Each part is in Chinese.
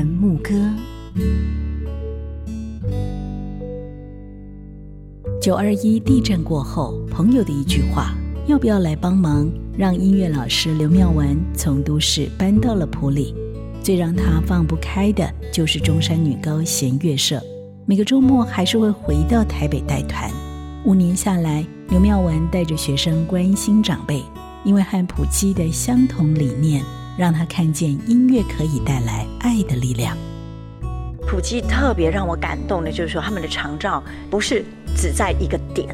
人牧歌。九二一地震过后，朋友的一句话：“要不要来帮忙？”让音乐老师刘妙文从都市搬到了埔里。最让他放不开的就是中山女高弦乐社，每个周末还是会回到台北带团。五年下来，刘妙文带着学生关心长辈，因为和普基的相同理念，让他看见音乐可以带来爱的力量。普基特别让我感动的，就是说他们的长照不是只在一个点。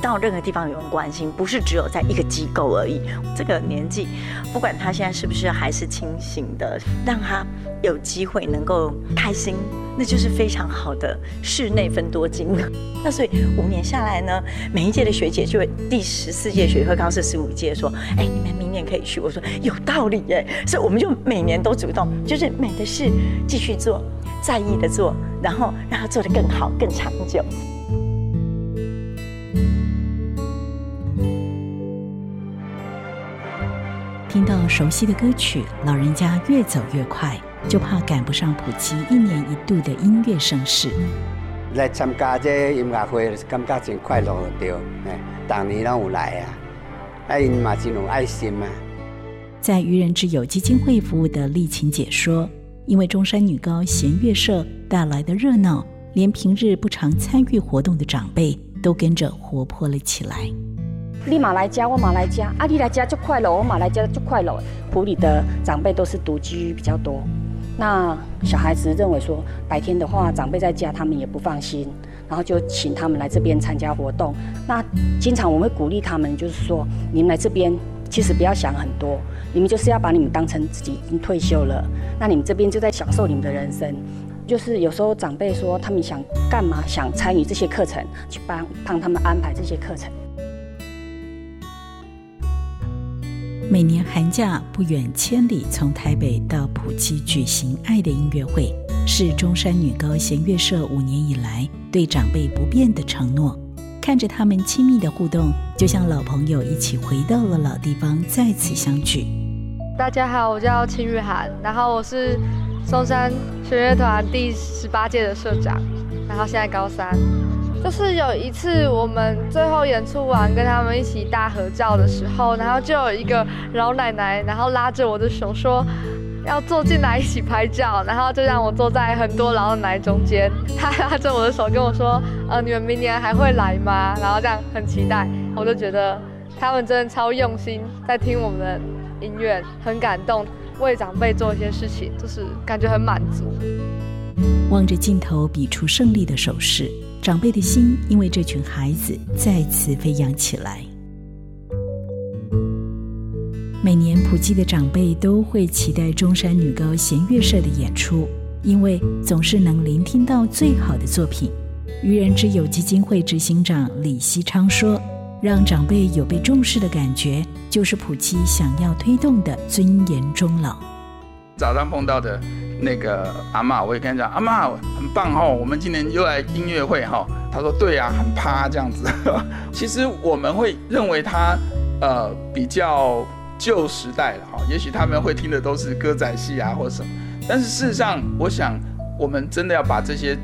到任何地方有人关心，不是只有在一个机构而已。这个年纪，不管他现在是不是还是清醒的，让他有机会能够开心，那就是非常好的室内分多金。那所以五年下来呢，每一届的学姐就会第十四届学会高是十五届说，哎，你们明年可以去。我说有道理耶，所以我们就每年都主动，就是美的事继续做，在意的做，然后让他做得更好、更长久。到熟悉的歌曲，老人家越走越快，就怕赶不上普及一年一度的音乐盛事。来参加这音乐会，感觉真快乐对，哎，当年拢有来啊，啊，因嘛真有爱心嘛。在愚人之友基金会服务的丽琴姐说：“因为中山女高弦乐社带来的热闹，连平日不常参与活动的长辈都跟着活泼了起来。”你马来家，我马来家，啊，你来家就快乐，我马来家就快乐。普里的长辈都是独居比较多，那小孩子认为说白天的话，长辈在家他们也不放心，然后就请他们来这边参加活动。那经常我会鼓励他们，就是说你们来这边，其实不要想很多，你们就是要把你们当成自己已经退休了，那你们这边就在享受你们的人生。就是有时候长辈说他们想干嘛，想参与这些课程，去帮帮他们安排这些课程。每年寒假不远千里从台北到普吉举行爱的音乐会，是中山女高弦乐社五年以来对长辈不变的承诺。看着他们亲密的互动，就像老朋友一起回到了老地方，再次相聚。大家好，我叫秦玉涵，然后我是中山弦乐团第十八届的社长，然后现在高三。就是有一次我们最后演出完，跟他们一起大合照的时候，然后就有一个老奶奶，然后拉着我的手说要坐进来一起拍照，然后就让我坐在很多老奶奶中间。她拉着我的手跟我说：“呃，你们明年还会来吗？”然后这样很期待，我就觉得他们真的超用心在听我们的音乐，很感动，为长辈做一些事情，就是感觉很满足。望着镜头比出胜利的手势。长辈的心因为这群孩子再次飞扬起来。每年普吉的长辈都会期待中山女高弦乐社的演出，因为总是能聆听到最好的作品。愚人之友基金会执行长李希昌说：“让长辈有被重视的感觉，就是普吉想要推动的尊严终老。”早上碰到的。那个阿妈，我也跟他讲，阿妈很棒哈，我们今年又来音乐会哈。他说对啊，很趴这样子。其实我们会认为他呃比较旧时代了哈，也许他们会听的都是歌仔戏啊或什么。但是事实上，我想我们真的要把这些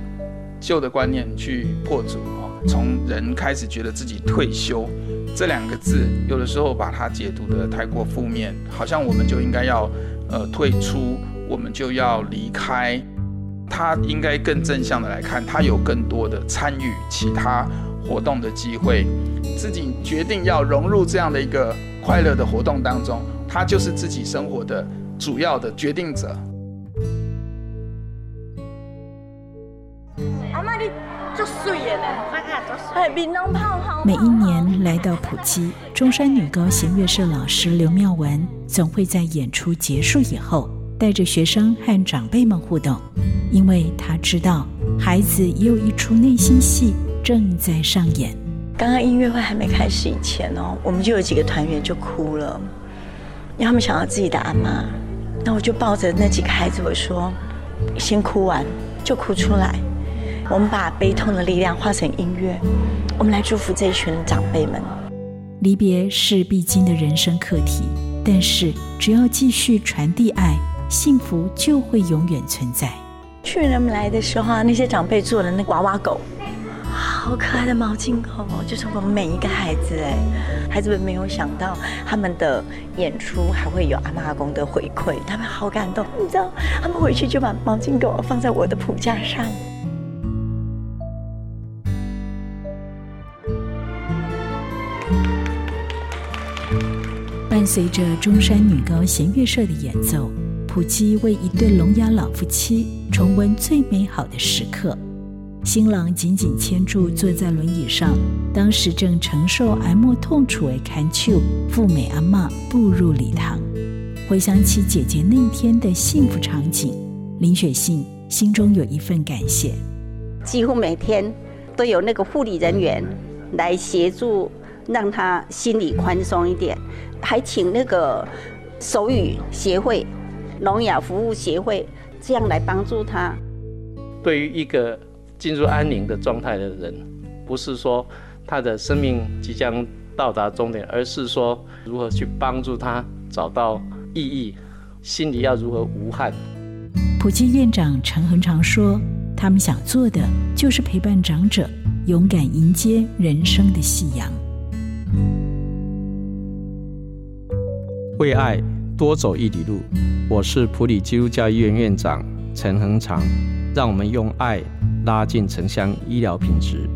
旧的观念去破除哦。从人开始觉得自己退休这两个字，有的时候把它解读的太过负面，好像我们就应该要呃退出。我们就要离开，他应该更正向的来看，他有更多的参与其他活动的机会，自己决定要融入这样的一个快乐的活动当中，他就是自己生活的主要的决定者。阿妈，你做水的呢？哎，闽南泡。每一年来到普吉中山女高弦乐社老师刘妙文，总会在演出结束以后。带着学生和长辈们互动，因为他知道孩子也有一出内心戏正在上演。刚刚音乐会还没开始以前哦，我们就有几个团员就哭了，因为他们想到自己的阿妈。那我就抱着那几个孩子，我说：“先哭完就哭出来，我们把悲痛的力量化成音乐，我们来祝福这一群长辈们。”离别是必经的人生课题，但是只要继续传递爱。幸福就会永远存在。去年们来的时候啊，那些长辈做的那娃娃狗，好可爱的毛巾狗，就是我们每一个孩子哎，孩子们没有想到他们的演出还会有阿妈阿公的回馈，他们好感动。你知道，他们回去就把毛巾狗放在我的谱架上。伴随着中山女高弦乐社的演奏，普基为一对聋哑老夫妻重温最美好的时刻。新郎紧紧牵住坐在轮椅上，当时正承受哀莫痛楚的堪丘富美阿妈步入礼堂。回想起姐姐那一天的幸福场景，林雪信心中有一份感谢。几乎每天都有那个护理人员来协助，让他心里宽松一点。还请那个手语协会、聋哑服务协会这样来帮助他。对于一个进入安宁的状态的人，不是说他的生命即将到达终点，而是说如何去帮助他找到意义，心里要如何无憾。普济院长陈恒常说：“他们想做的就是陪伴长者，勇敢迎接人生的夕阳。”为爱多走一里路，我是普里基督教医院院长陈恒长，让我们用爱拉近城乡医疗品质。